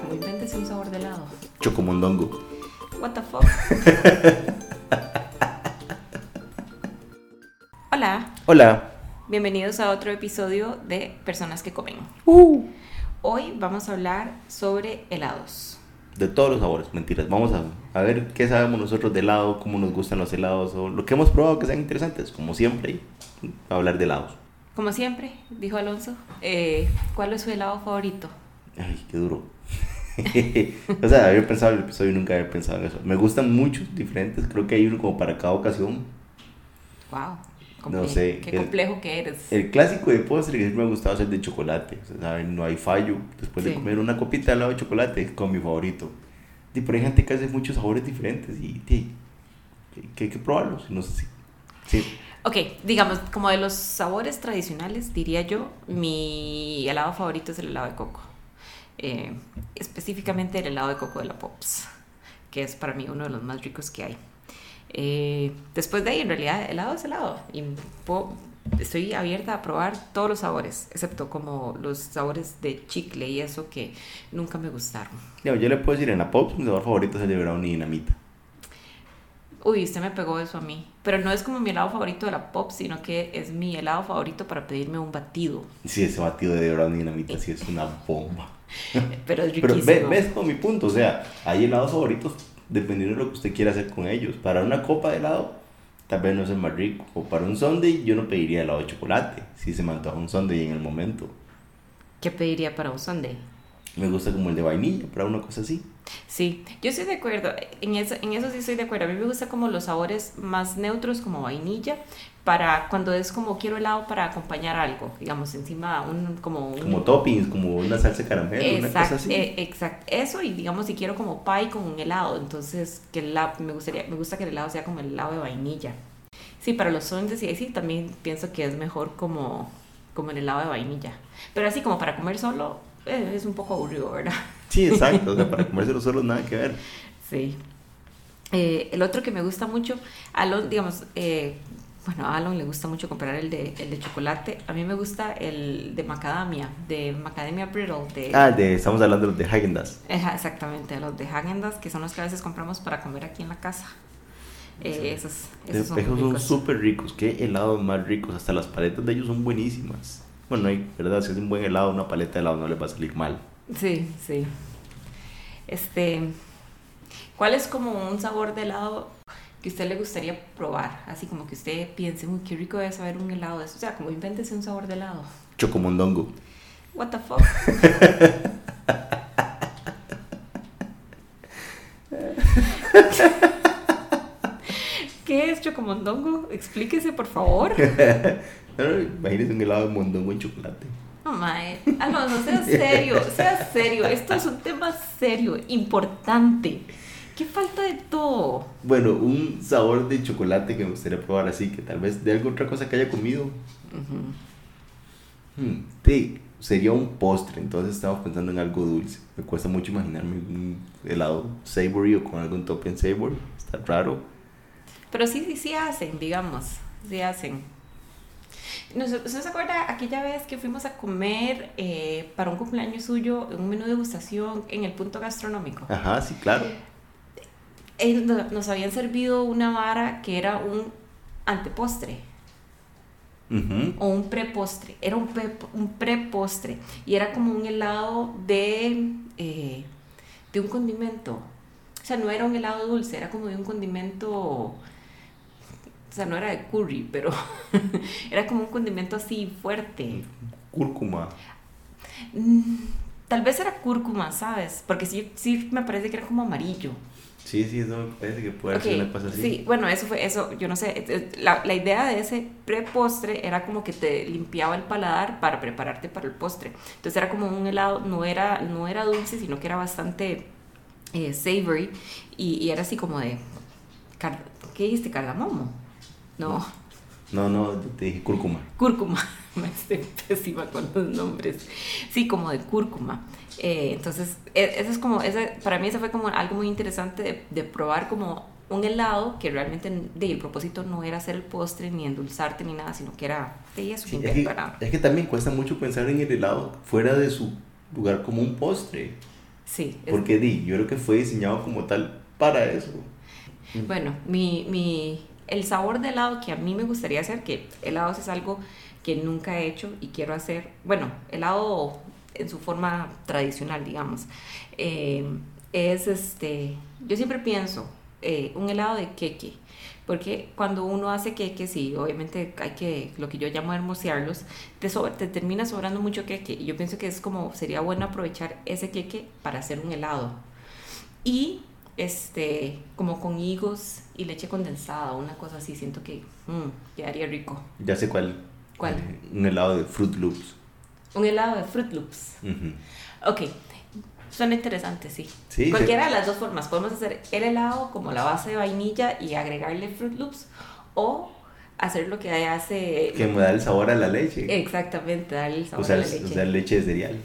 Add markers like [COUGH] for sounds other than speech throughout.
como invéntese un sabor de helado. Chocomondongo. What the fuck. [LAUGHS] Hola, Hola. bienvenidos a otro episodio de Personas que comen. Hoy vamos a hablar sobre helados. De todos los sabores, mentiras. Vamos a, a ver qué sabemos nosotros de helado, cómo nos gustan los helados o lo que hemos probado que sean interesantes, como siempre, hablar de helados. Como siempre, dijo Alonso, eh, ¿cuál es su helado favorito? Ay, qué duro. [LAUGHS] o sea, había pensado en el episodio y nunca había pensado en eso. Me gustan muchos diferentes, creo que hay uno como para cada ocasión. Wow, No sé, qué el- complejo que eres. El clásico de postre que siempre me ha gustado es el de chocolate. O sea, no hay fallo. Después de Sí. comer una copita de helado de chocolate es como mi favorito. Y pero hay gente que hace muchos sabores diferentes y, y- que hay que probarlos. No sé si. Sí. Ok, digamos, como de los sabores tradicionales, diría yo, mi helado favorito es el helado de coco. Eh, específicamente el helado de coco de la Pops, que es para mí uno de los más ricos que hay. Eh, después de ahí, en realidad, helado es helado. Y puedo- estoy abierta a probar todos los sabores, excepto como los sabores de chicle y eso que nunca me gustaron. Yo le puedo decir en la Pops, mi sabor favorito es el de brownie y dinamita. Uy, usted me pegó eso a mí. Pero no es como mi helado favorito de la Pops, sino que es mi helado favorito para pedirme un batido. Sí, ese batido de brownie dinamita sí es una bomba. [LAUGHS] Pero es Pero riquísimo. ve- ves con mi punto. O sea, hay helados favoritos dependiendo de lo que usted quiera hacer con ellos. Para una copa de helado, tal vez no es el más rico. O para un sundae, yo no pediría helado de chocolate. Si se me antoja un sundae en el momento. ¿Qué pediría para un sundae? Me gusta como el de vainilla, para una cosa así. Sí, yo estoy de acuerdo. En eso, en eso sí estoy de acuerdo. A mí me gusta como los sabores más neutros, como vainilla, para cuando es como quiero helado para acompañar algo. Digamos, encima un como un... Como toppings, como una salsa caramelo, una cosa así. eh, exacto. Eso y digamos si quiero como pie con un helado, entonces que el me gustaría, me gusta que el helado sea como el helado de vainilla. Sí, para los sundaes y sí también pienso que es mejor como, como el helado de vainilla. Pero así como para comer solo eh, es un poco aburrido, ¿verdad? Sí, exacto. O sea, para comérselo solo nada que ver. [LAUGHS] Sí. Eh, el otro que me gusta mucho, Alon, digamos, eh, bueno, a Alon le gusta mucho comprar el de, el de chocolate. A mí me gusta el de macadamia, de macadamia brittle, de... Ah, de, estamos hablando de los de Häagen-Dazs. Exactamente, los de Häagen-Dazs, que son los que a veces compramos para comer aquí en la casa. Eh, Sí. esos, esos son, Esos son ricos. súper ricos. Qué helados más ricos. Hasta las paletas de ellos son buenísimas. Bueno, hay, ¿verdad? Si es un buen helado, una paleta de helado no les va a salir mal. Sí, sí. Este, ¿cuál es como un sabor de helado que a usted le gustaría probar? Así como que usted piense, uy, qué rico debe saber un helado de eso. O sea, como invéntese un sabor de helado. Chocomondongo. What the fuck? ¿Qué es chocomondongo? Explíquese, por favor. [LAUGHS] Pero Imagínense un helado de mondongo en chocolate. No, mae. Alonso, sea serio, sea serio. Esto es un tema serio, importante. ¿Qué falta de todo? Bueno, un sabor de chocolate que me gustaría probar así, que tal vez de alguna otra cosa que haya comido. Ujú. Hmm, sí, sería un postre, entonces estamos pensando en algo dulce. Me cuesta mucho imaginarme un helado savory o con algún topping savory. Está raro. Pero sí, sí, sí hacen, digamos. Sí hacen. ¿No se- ¿Usted se acuerda aquella vez que fuimos a comer eh, para un cumpleaños suyo un menú de degustación en el punto gastronómico? Ajá, sí, claro. No- nos habían servido una vara que era un antepostre o un prepostre. Era un, pre- un prepostre y era como un helado de, eh, de un condimento. O sea, no era un helado dulce, era como de un condimento. O sea, no era de curry, pero [LAUGHS] era como un condimento así fuerte. Cúrcuma. Mm, Tal vez era cúrcuma, ¿sabes? Porque sí, sí me parece que era como amarillo. Sí, sí, eso me parece que puede ser una cosa así. Sí, bueno, eso fue eso, yo no sé, eh, la, la idea de ese prepostre era como que te limpiaba el paladar para prepararte para el postre. Entonces era como un helado, no era, no era dulce, sino que era bastante eh, savory y, y era así como de, ¿qué dijiste? ¿Cardamomo? No, No, no, te dije cúrcuma. cúrcuma, [LAUGHS] me estoy pésima con los nombres. Sí, como de cúrcuma. Eh, entonces, e- eso es como, ese, para mí eso fue como algo muy interesante de, de probar como un helado que realmente de, el propósito no era hacer el postre ni endulzarte ni nada, sino que era de eso, Sí, es, que, es que también cuesta mucho pensar en el helado fuera de su lugar como un postre. Sí. es- Porque di, yo creo que fue diseñado como tal para eso. Bueno, mi, mi, el sabor de helado que a mí me gustaría hacer, que helado es algo que nunca he hecho y quiero hacer, bueno, helado en su forma tradicional, digamos, eh, es este, yo siempre pienso eh, un helado de queque, porque cuando uno hace queques y obviamente hay que, lo que yo llamo hermosearlos, te, sobra- te termina sobrando mucho queque y yo pienso que es como, sería bueno aprovechar ese queque para hacer un helado. Y este como con higos y leche condensada una cosa así siento que mm, quedaría rico Ya sé cuál. ¿Cuál? Eh, un helado de Fruit Loops. un helado de Fruit Loops Ujú. ok suena interesante sí, Sí, cualquiera de las dos formas podemos hacer el helado como la base de vainilla y agregarle Fruit Loops o hacer lo que hace Que me da el sabor a la leche. exactamente darle el sabor usar, a la leche usar leche de cereal.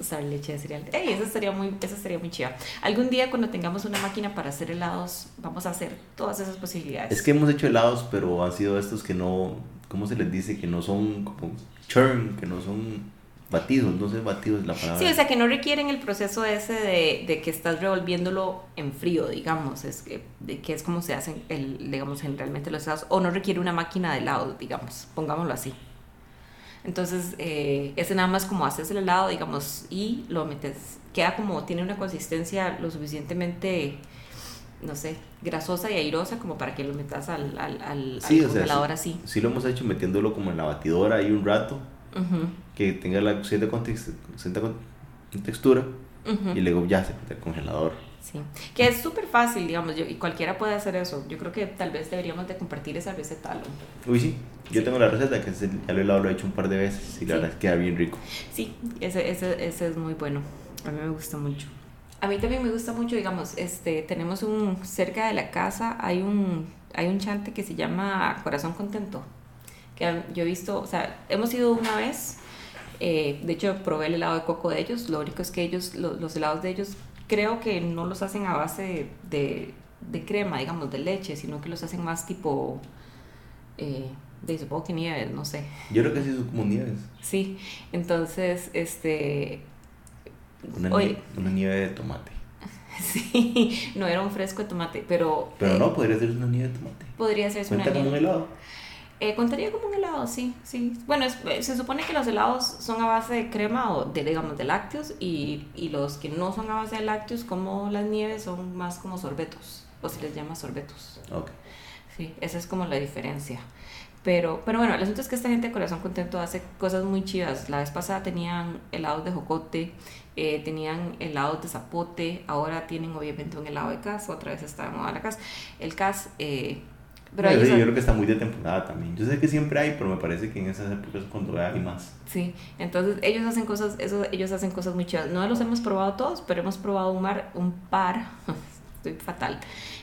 Usar leche de cereal. Ey, eso sería muy, eso sería muy chido. Algún día cuando tengamos una máquina para hacer helados, vamos a hacer todas esas posibilidades. Es que hemos hecho helados, pero han sido estos que no, ¿cómo se les dice? Que no son como churn, que no son batidos, no sé, batidos es la palabra. Sí, o sea que no requieren el proceso ese de, de que estás revolviéndolo en frío, digamos, es que, de que es como se hacen, el, digamos, generalmente los helados, o no requiere una máquina de helado, digamos, pongámoslo así. Entonces, eh, ese nada más como haces el helado, digamos, y lo metes, queda como, tiene una consistencia lo suficientemente, no sé, grasosa y airosa como para que lo metas al, al, al, Sí, al sea, congelador sí, así. sí lo hemos hecho metiéndolo como en la batidora ahí un rato, que tenga la cierta, context- cierta textura ujú. y luego ya se mete al congelador. Sí, que es súper fácil, digamos, yo, y cualquiera puede hacer eso. Yo creo que tal vez deberíamos de compartir esa receta. Alan. Uy, sí, yo Sí. tengo la receta que ya lo he helado, lo he hecho un par de veces y la Sí. verdad es que queda bien rico. Sí, ese, ese, ese es muy bueno. A mí me gusta mucho. A mí también me gusta mucho, digamos, este, tenemos un, cerca de la casa hay un, hay un chante que se llama Corazón Contento, que yo he visto, o sea, hemos ido una vez, eh, de hecho probé el helado de coco de ellos, lo único es que ellos, lo- los helados de ellos, creo que no los hacen a base de, de crema, digamos, de leche, sino que los hacen más tipo, eh, de supongo que nieves, no sé. Yo creo que sí son como nieves, Sí, entonces, este, una, Oye. nie- una nieve de tomate. [LAUGHS] sí, no era un fresco de tomate, pero... Pero eh, no, podría ser una nieve de tomate. Podría ser una Cuenta como un nieve. helado. Eh, contaría como un helado, sí, sí. Bueno, es- eh, se supone que los helados son a base de crema o de, digamos, de lácteos y, y los que no son a base de lácteos, como las nieves, son más como sorbetos, o se les llama sorbetos. Ok. Sí, esa es como la diferencia. Pero, pero bueno, el asunto es que esta gente de Corazón Contento hace cosas muy chidas. La vez pasada tenían helados de jocote, eh, tenían helados de zapote, ahora tienen obviamente un helado de cas, otra vez está de moda la cas. El cas, eh, pero Sí, yo creo que está muy de temporada también. Yo sé que siempre hay, pero me parece que en esas épocas es cuando hay más. Sí, entonces ellos hacen cosas, eso, ellos hacen cosas muy chidas. No los hemos probado todos, pero hemos probado un, mar, un par, [LAUGHS] estoy fatal,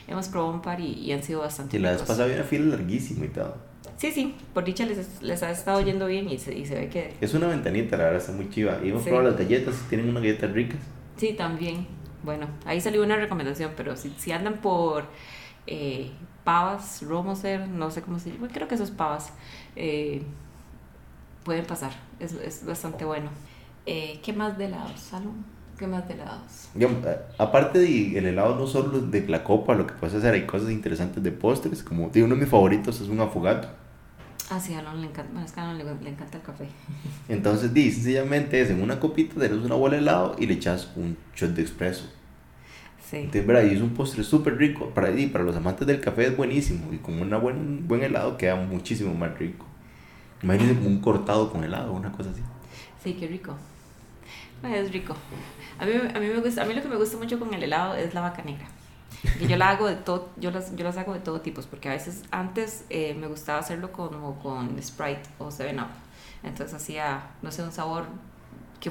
hemos probado un par y, y han sido bastante Y la vez pasada había una fila larguísima y todo. Sí, sí, por dicha les, les ha estado yendo bien y se, y se ve que Es una ventanita, la verdad está muy chiva. Y hemos Sí. probado las galletas, tienen unas galletas ricas. sí, también. Bueno, ahí salió una recomendación, pero si, si andan por eh, pavas, romoser, no sé cómo se llama, creo que eso es pavas, eh, pueden pasar, es, es bastante bueno. Eh, ¿Qué más de helados, Salón? ¿Qué más de helados? Digamos, a- aparte del helado, no solo de la copa, lo que puedes hacer, hay cosas interesantes de postres. Como digo, uno de mis favoritos es un afogato. Ah, sí, a Alon le encanta, bueno, es que a Alon le, le encanta el café. Entonces, di, sencillamente es en una copita, tenés una bola de helado y le echas un shot de expreso. Sí. Entonces, ¿verdad? Y es un postre súper rico. Para, y para los amantes del café es buenísimo. Y con un buen, buen helado queda muchísimo más rico. Imagínense como un cortado con helado, una cosa así. Sí, qué rico. Es rico. A mí, a, mí me gusta, a mí lo que me gusta mucho con el helado es la vaca negra. Que yo la hago de todo, yo las, yo las hago de todo tipo, porque a veces antes eh, me gustaba hacerlo como con Sprite o 7-Up. Entonces hacía, no sé, un sabor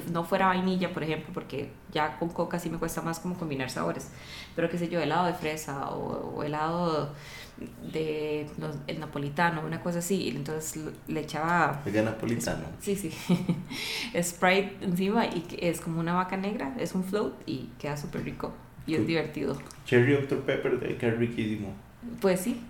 que no fuera vainilla, por ejemplo, porque ya con coca sí me cuesta más como combinar sabores. Pero qué sé yo, helado de fresa o, o helado de los- el napolitano, una cosa así. Y entonces le echaba Oiga, napolitano. Sí, sí. [LAUGHS] Sprite encima y es como una vaca negra, es un float y queda súper rico y es divertido. Cherry Dr. Pepper, de que es riquísimo. Pues sí,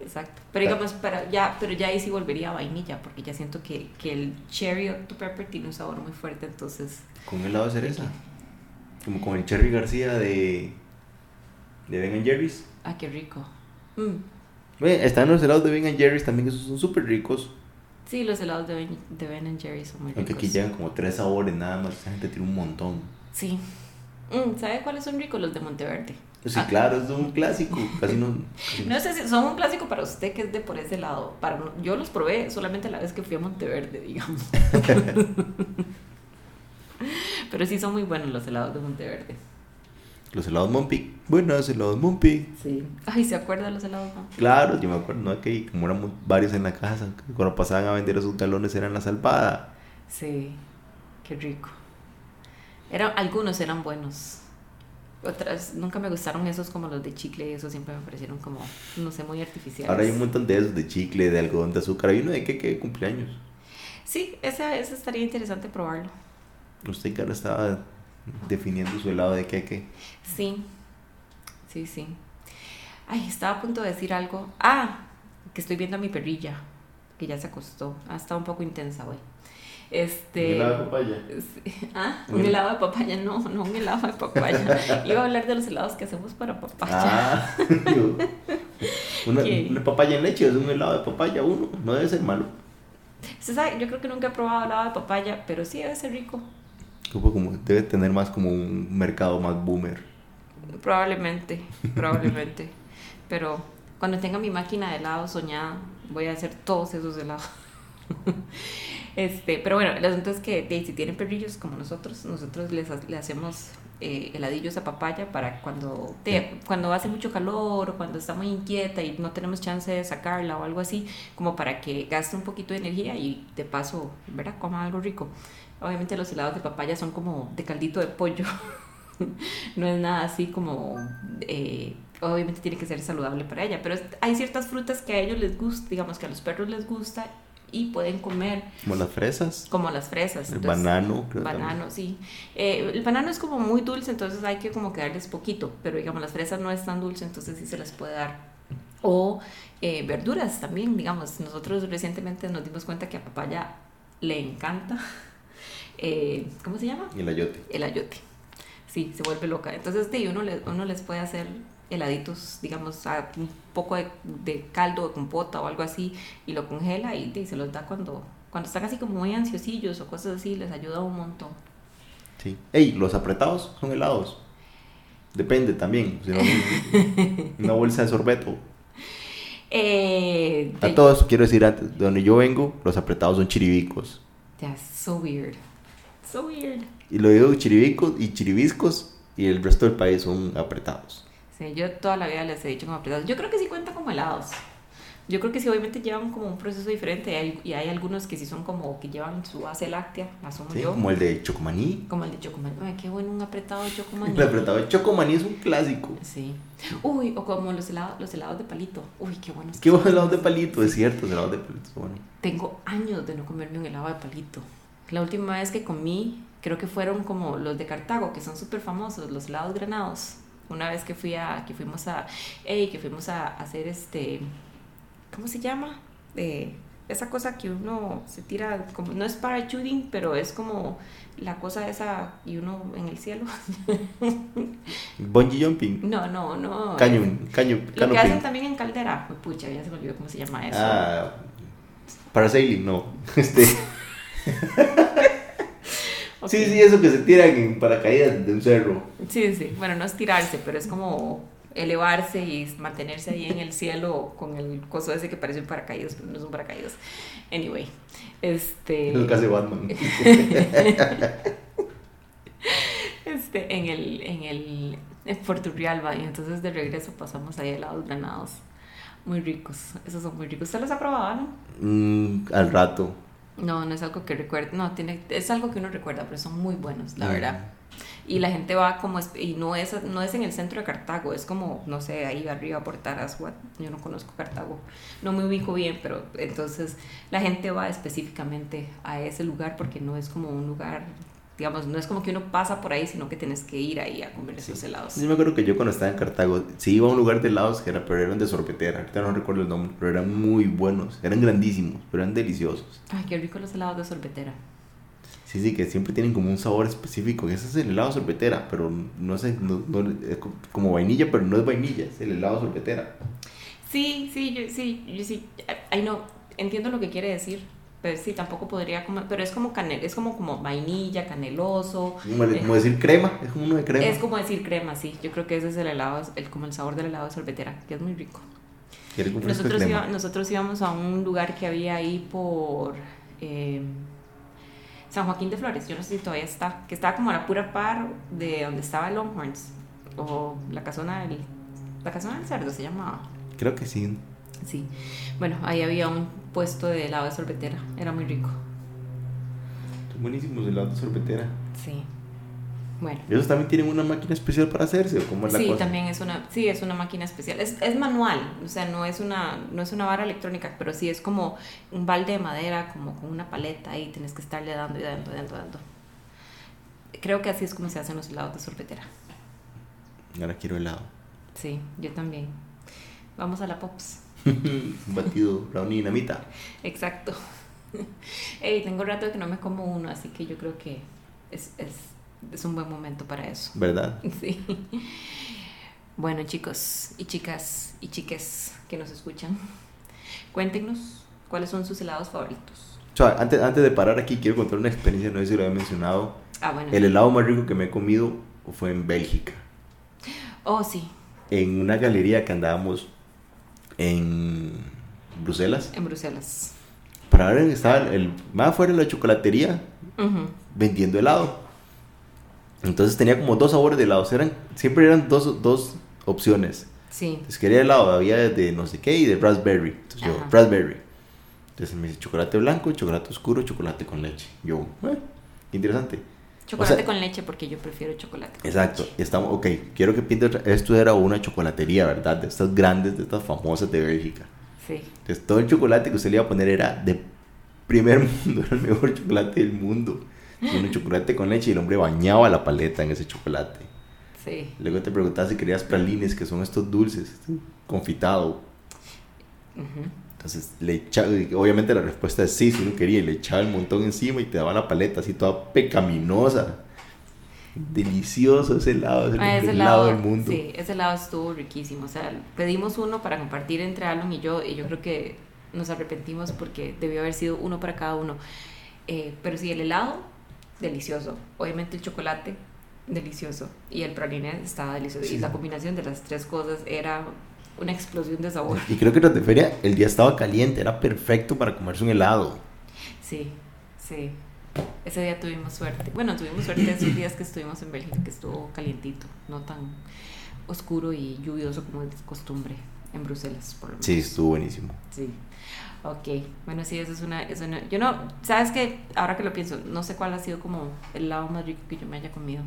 exacto. Pero digamos, para, ya, pero ya ahí sí volvería a vainilla porque ya siento que, que el cherry Dr. Pepper tiene un sabor muy fuerte, entonces... Con helado de cereza. Como con el Cherry García de, de Ben Jerry's. Ah, qué rico. Mm. Ve, están los helados de Ben Jerry's también, esos son súper ricos. Sí, los helados de Ben, de ben Jerry's son muy ricos. Aunque aquí llegan como tres sabores nada más, esa gente tiene un montón. Sí. Mm, ¿Sabe cuáles son ricos? Los de Monteverde. Sí, Ah. claro, es un clásico. Casi no. casi No sé si son un clásico para usted que es de por ese lado. Para, yo los probé solamente la vez que fui a Monteverde, digamos. [LAUGHS] Pero sí son muy buenos los helados de Monteverde. Los helados Monpic. Buenos helados Monpic. Sí. Ay, ¿se acuerda de los helados? no? Claro, yo me acuerdo, ¿no? Que como éramos varios en la casa, cuando pasaban a vender esos galones eran la salvada. Sí, qué rico. Eran, algunos eran buenos. Otras, nunca me gustaron esos como los de chicle, esos siempre me parecieron como, no sé, muy artificiales. Ahora hay un montón de esos, de chicle, de algodón de azúcar. Hay uno de queque de cumpleaños. Sí, ese, ese estaría interesante probarlo. Usted que ahora estaba definiendo su helado de queque. Sí, sí, sí. Ay, estaba a punto de decir algo. Ah, que estoy viendo a mi perrilla, que ya se acostó. Ha estado un poco intensa hoy. Este. papaya? Sí. [LAUGHS] Ah, un helado de papaya, no, no un helado de papaya. [LAUGHS] [LAUGHS] Iba a hablar de los helados que hacemos para papaya. Ah, una, papaya en leche es un helado de papaya, uno. No debe ser malo. Usted sabe, yo creo que nunca he probado helado de papaya, pero sí debe ser rico. Como, debe tener más como un mercado más boomer. Probablemente, probablemente. Pero cuando tenga mi máquina de helado soñada, voy a hacer todos esos helados. [LAUGHS] Este, pero bueno, el asunto es que si tienen perrillos como nosotros, nosotros les ha- le hacemos eh, heladillos a papaya para cuando, te- cuando hace mucho calor o cuando está muy inquieta y no tenemos chance de sacarla o algo así, como para que gaste un poquito de energía y de paso, ¿verdad? Coma algo rico. Obviamente los helados de papaya son como de caldito de pollo. [LAUGHS] no es nada así como eh, obviamente tiene que ser saludable para ella pero hay ciertas frutas que a ellos les gusta digamos que a los perros les gusta y pueden comer Como las fresas, como las fresas el entonces- banano, creo banano sí Eh, el banano es como muy dulce entonces hay que como que darles poquito pero digamos las fresas no es tan dulce entonces sí se las puede dar o eh, verduras también digamos nosotros recientemente nos dimos cuenta que a papaya le encanta [LAUGHS] eh, ¿cómo se llama? el ayote. el ayote. Sí, se vuelve loca. Entonces, de uno, le- uno les puede hacer heladitos, digamos, a un poco de, de caldo, de compota o algo así, y lo congela y, y se los da cuando, cuando están así como muy ansiosillos o cosas así, les ayuda un montón. Sí. Ey, los apretados son helados. Depende también. si no, un- [LAUGHS] una bolsa de sorbeto. Eh, A de- todo eso quiero decir antes, de donde yo vengo, los apretados son chiribicos. That's so weird. So weird. Y lo digo chiribicos y chiribiscos y el resto del país son apretados. Sí, yo toda la vida les he dicho como apretados. Yo creo que sí cuenta como helados. Yo creo que sí, obviamente llevan como un proceso diferente y hay, y hay algunos que sí son como que llevan su base láctea, asumo ¿sí? yo. Como el de chocomaní. Como el de chocomaní. Ay, qué bueno un apretado de chocomaní. El apretado de chocomaní es un clásico. Sí. Uy, o como los helados, los helados de palito. Uy, qué buenos. Qué bueno helados de palito, es cierto, los helados de palito son buenos. Tengo años de no comerme un helado de palito. La última vez que comí, creo que fueron como los de Cartago, que son súper famosos, los helados granados. Una vez que fui a, que fuimos a, ey, que fuimos a hacer este, ¿cómo se llama? Eh, esa cosa que uno se tira, como, no es parachuting, pero es como la cosa esa y uno en el cielo. [LAUGHS] Bungee jumping. No, no, no. Caño, caño, Lo que hacen también en caldera. Uy, Pucha, ya se me olvidó cómo se llama eso. Ah, parasailing, no. [LAUGHS] Este, [LAUGHS] Sí, sí, eso que se tiran en paracaídas de un cerro. Sí, sí. Bueno, no es tirarse, pero es como elevarse y mantenerse ahí en el cielo con el coso ese que parece un paracaídas, pero no es un paracaídas. Anyway, este. Es lo que hace Batman. [LAUGHS] este, en el, en el en Porturrialba, y entonces de regreso pasamos ahí helados granados. Muy ricos, esos son muy ricos. ¿Usted los ha probado, no? Mm, al rato. No, no es algo que recuerde, no, tiene, es algo que uno recuerda, pero son muy buenos, la Mm. verdad. Y la gente va como, es- y no es, no es en el centro de Cartago, es como, no sé, ahí arriba por Taras, what, yo no conozco Cartago, no me ubico bien, pero entonces la gente va específicamente a ese lugar porque no es como un lugar, digamos, no es como que uno pasa por ahí, sino que tienes que ir ahí a comer esos helados. Yo me acuerdo que yo cuando estaba en Cartago, sí iba a un lugar de helados que era, pero eran de sorbetera. Ahorita no recuerdo el nombre, pero eran muy buenos. Eran grandísimos, pero eran deliciosos. Ay, qué rico los helados de sorbetera. Sí, sí, que siempre tienen como un sabor específico. Ese es el helado sorbetera, pero no sé, no, no- es co- como vainilla, pero no es vainilla, es el helado sorbetera. Sí, sí, yo sí, yo sí. Ay, no, entiendo lo que quiere decir. Pero sí, tampoco podría comer. Pero es como canel, es como, como vainilla, caneloso. Como, Eh, como decir crema, es como uno de crema. Es como decir crema, sí. Yo creo que ese es el helado, el, como el sabor del helado de sorbetera, que es muy rico. Nosotros, crema. iba- nosotros íbamos a un lugar que había ahí por eh, San Joaquín de Flores, yo no sé si todavía está, que estaba como a la pura par de donde estaba Longhorns, o la casona del, la casona del cerdo se llamaba. Creo que sí. Sí, bueno, ahí había un puesto de helado de sorbetera, era muy rico. Buenísimos helados de sorbetera. Sí, bueno. Ellos también tienen una máquina especial para hacerse, ¿o cómo es la Sí, cosa? también es una, sí, es una máquina especial. Es, es manual, o sea, no es, una, no es una vara electrónica, pero sí es como un balde de madera, como con una paleta y tienes que estarle dando y dando, dando, dando. Creo que así es como se hacen los helados de sorbetera. Ahora quiero helado. Sí, yo también. Vamos a la Pops. Un [LAUGHS] batido brownie dinamita. Exacto. [LAUGHS] Ey, tengo rato de que no me como uno, así que yo creo que es, es, es un buen momento para eso. ¿Verdad? [LAUGHS] Sí. Bueno, chicos y chicas y chiques que nos escuchan, cuéntenos cuáles son sus helados favoritos. O sea, antes, antes de parar aquí, quiero contar una experiencia, no sé si lo había mencionado. Ah, bueno. El helado más rico que me he comido fue en Bélgica. Oh, sí, En una galería que andábamos en Bruselas. en Bruselas. Para ver, estaba el, más afuera de la chocolatería vendiendo helado. Entonces tenía como dos sabores de helados. Eran, siempre eran dos, dos opciones. Sí, Entonces quería helado, había de no sé qué y de raspberry. Entonces yo, raspberry. Entonces me dice chocolate blanco, chocolate oscuro, chocolate con leche. Yo, eh, interesante. Chocolate O sea- con leche porque yo prefiero chocolate. con Exacto, leche. estamos, ok, quiero que pinte otra. Esto era una chocolatería, ¿verdad? De estas grandes, de estas famosas de Bélgica. Sí, Entonces todo el chocolate que usted le iba a poner era de primer [LAUGHS] mundo, era el mejor chocolate del mundo. Un chocolate con leche y el hombre bañaba la paleta en ese chocolate. sí. Luego te preguntaba si querías pralines, que son estos dulces, este confitado. Entonces le echaba, obviamente la respuesta es sí, si uno quería, y le echaba el montón encima y te daba la paleta así toda pecaminosa. Delicioso ese helado, es el Ah, mejor ese helado helado, del mundo. sí, ese helado estuvo riquísimo. O sea, pedimos uno para compartir entre Alan y yo, y yo creo que nos arrepentimos porque debió haber sido uno para cada uno. Eh, pero sí, el helado, delicioso. Obviamente el chocolate, delicioso. Y el praline estaba delicioso. Sí. Y la combinación de las tres cosas era una explosión de sabor. Y creo que de feria el día estaba caliente, era perfecto para comerse un helado. Sí, sí. Ese día tuvimos suerte. Bueno, tuvimos suerte esos días que estuvimos en Bélgica, que estuvo calientito, no tan oscuro y lluvioso como es costumbre en Bruselas, por lo menos. Sí, estuvo buenísimo. Sí. Ok, bueno, sí, eso es una, eso no- yo no, sabes que ahora que lo pienso, no sé cuál ha sido como el helado más rico que yo me haya comido.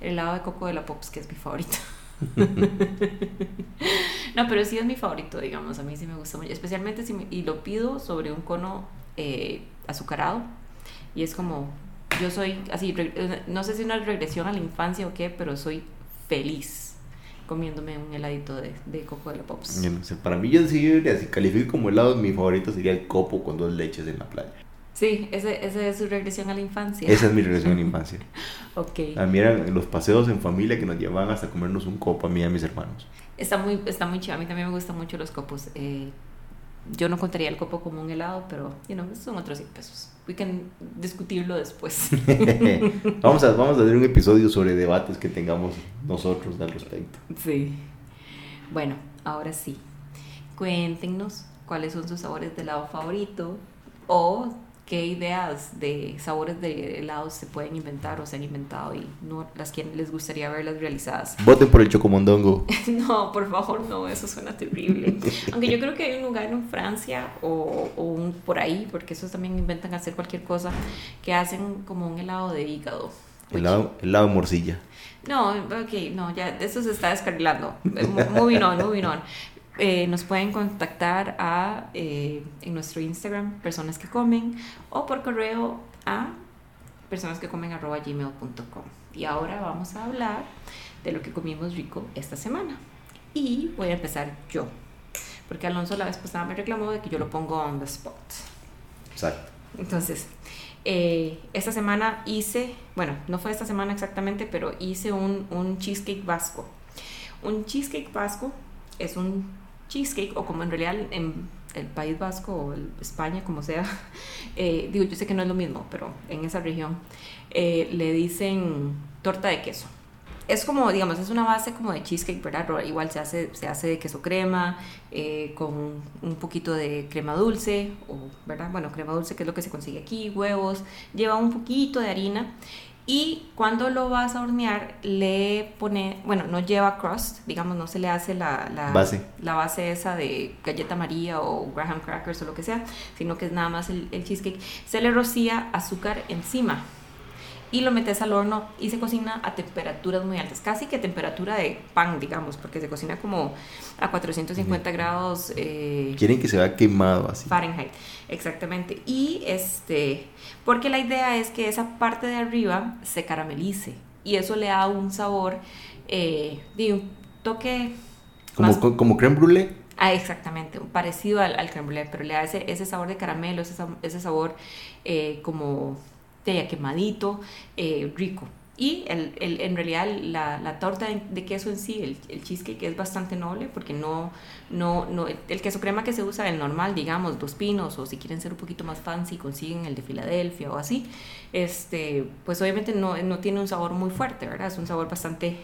El helado de coco de la Pops, que es mi favorito. [LAUGHS] no, pero sí es mi favorito, digamos, a mí sí me gusta mucho, especialmente si y lo pido sobre un cono eh, azucarado y es como, yo soy así, re- no sé si una regresión a la infancia o qué, pero soy feliz comiéndome un heladito de, de coco de la Pops. Sé, para mí yo sí, si califico como helado, mi favorito sería el copo con dos leches en la playa. Sí, ese, ese es su regresión a la infancia. Esa es mi relación en [LAUGHS] infancia. Ok. A mí eran los paseos en familia que nos llevaban hasta comernos un copo a mí y a mis hermanos. Está muy, está muy chido. A mí también me gustan mucho los copos. Eh, yo no contaría el copo como un helado, pero, you know, son otros 100 pesos. We can discutirlo después. [LAUGHS] [LAUGHS] vamos, a, vamos a hacer un episodio sobre debates que tengamos nosotros al respecto. sí. Bueno, ahora sí. Cuéntenos cuáles son sus sabores de helado favorito o qué ideas de sabores de helados se pueden inventar o se han inventado y no las que les gustaría verlas realizadas. [LAUGHS] Voten por el chocomondongo. No, por favor, no, eso suena terrible. [LAUGHS] Aunque yo creo que hay un lugar en Francia o, o un, por ahí, porque esos también inventan hacer cualquier cosa, que hacen como un helado de hígado. Helado, helado de morcilla. No, ok, no, ya, eso se está descarrilando. Mo- Moving on, moving on. Eh, nos pueden contactar a, eh, en nuestro Instagram, personas que comen, o por correo a personas que comen gmail.com. Y ahora vamos a hablar de lo que comimos rico esta semana. Y voy a empezar yo, porque Alonso la vez pasada me reclamó de que yo lo pongo on the spot. Exacto. Entonces, Eh, esta semana hice, bueno, no fue esta semana exactamente, pero hice un, un cheesecake vasco. Un cheesecake vasco es un cheesecake, o como en realidad en el País Vasco o España, como sea, [LAUGHS] eh, digo, yo sé que no es lo mismo, pero en esa región eh, le dicen torta de queso. Es como, digamos, es una base como de cheesecake, ¿verdad? Igual se hace, se hace de queso crema, eh, con un poquito de crema dulce, o, ¿verdad? Bueno, crema dulce que es lo que se consigue aquí, huevos, lleva un poquito de harina y cuando lo vas a hornear, le pone, bueno, no lleva crust, digamos, no se le hace la, la, base. la base esa de galleta María o Graham crackers o lo que sea, sino que es nada más el, el cheesecake. Se le rocía azúcar encima y lo metes al horno y se cocina a temperaturas muy altas, casi que temperatura de pan, digamos, porque se cocina como a 450 grados. Eh, Quieren que se vea quemado así. Fahrenheit, exactamente. Y este, porque la idea es que esa parte de arriba se caramelice y eso le da un sabor, eh, de un toque... Como, como creme brulee. Ah, exactamente, parecido al, al creme brulee, pero le da ese, ese sabor de caramelo, ese, ese sabor eh, como ya quemadito, eh, rico. Y el, el, en realidad la, la, torta de queso en sí, el, el, cheesecake es bastante noble porque no, no, no, el queso crema que se usa, el normal, digamos, dos pinos, o si quieren ser un poquito más fancy, consiguen el de Filadelfia o así, este, pues obviamente no, no tiene un sabor muy fuerte, ¿verdad? Es un sabor bastante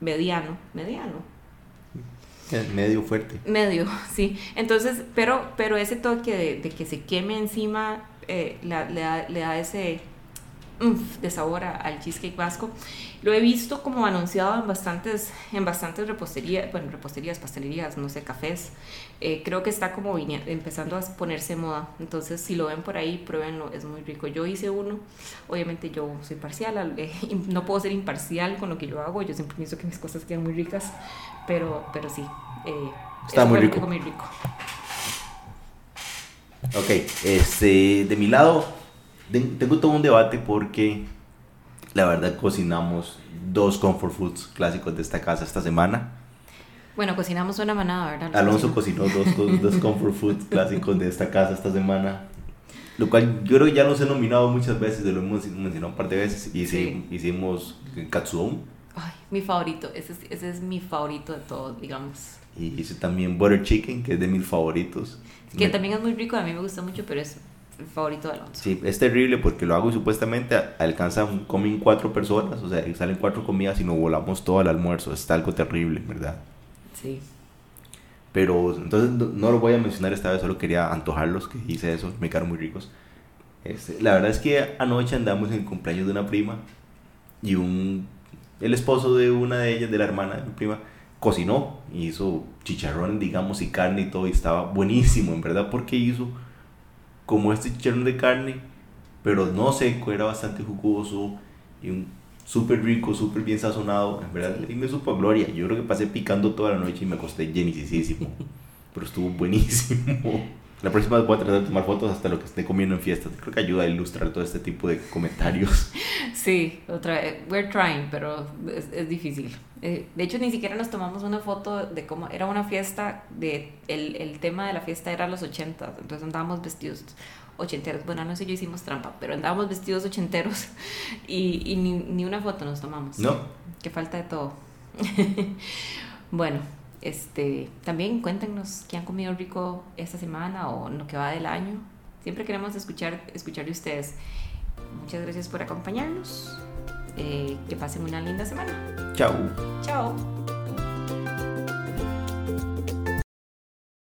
mediano, mediano. Medio fuerte. Medio, [LAUGHS] sí. Entonces, pero, pero ese toque de, de que se queme encima eh, le, da, le, da, ese de sabor al cheesecake vasco. Lo he visto como anunciado en bastantes, en bastantes reposterías, bueno, reposterías, pastelerías, no sé, cafés. Eh, creo que está como empezando a ponerse moda. Entonces, si lo ven por ahí, pruébenlo, es muy rico. Yo hice uno, obviamente yo soy parcial, eh, [LAUGHS] no puedo ser imparcial con lo que yo hago. Yo siempre pienso que mis cosas quedan muy ricas, pero, pero sí. está muy rico. muy rico. Ok, este, de mi lado, tengo todo un debate porque la verdad cocinamos dos comfort foods clásicos de esta casa esta semana. Bueno, cocinamos una manada, ¿verdad? Alonso cocinó dos, dos [LAUGHS] comfort foods clásicos de esta casa esta semana. Lo cual yo creo que ya los he nominado muchas veces, lo hemos mencionado un par de veces. y sí. Hicimos katsuon. Ay, mi favorito, ese es, ese es mi favorito de todos, digamos. Y hice también butter chicken, que es de mis favoritos. Que también es muy rico, a mí me gusta mucho, pero es el favorito de Alonso. Sí, es terrible porque lo hago y supuestamente alcanza, comen cuatro personas, o sea, salen cuatro comidas y nos volamos todo al almuerzo. Es algo terrible, ¿verdad? Sí. Pero entonces no, lo voy a mencionar esta vez, solo quería antojarlos, que hice eso, me quedaron muy ricos. Este, la verdad es que anoche andamos en el cumpleaños de una prima y un el esposo de una de ellas, de la hermana de mi prima, cocinó, hizo chicharrón, digamos, y carne y todo, y estaba buenísimo, en verdad, porque hizo como este chicharrón de carne, pero no seco, era bastante jugoso y un súper rico, súper bien sazonado, en verdad, y me supo a gloria. Yo creo que pasé picando toda la noche y me acosté llenísimo, [LAUGHS] pero estuvo buenísimo. La próxima voy a tratar de tomar fotos hasta lo que esté comiendo en fiestas. Creo que ayuda a ilustrar todo este tipo de comentarios. [LAUGHS] Sí, otra vez, we're trying, pero es, es difícil. Eh, de hecho, ni siquiera nos tomamos una foto de cómo era una fiesta, de el, el tema de la fiesta era los 80, entonces andábamos vestidos ochenteros. Bueno, no sé, yo hicimos trampa, pero andábamos vestidos ochenteros [LAUGHS] y, y ni, ni una foto nos tomamos. No. Que falta de todo. [LAUGHS] bueno, este, también cuéntenos qué han comido rico esta semana o en lo que va del año. Siempre queremos escuchar, escuchar de ustedes. Muchas gracias por acompañarnos. Eh, que pasen una linda semana. Chao. Chao.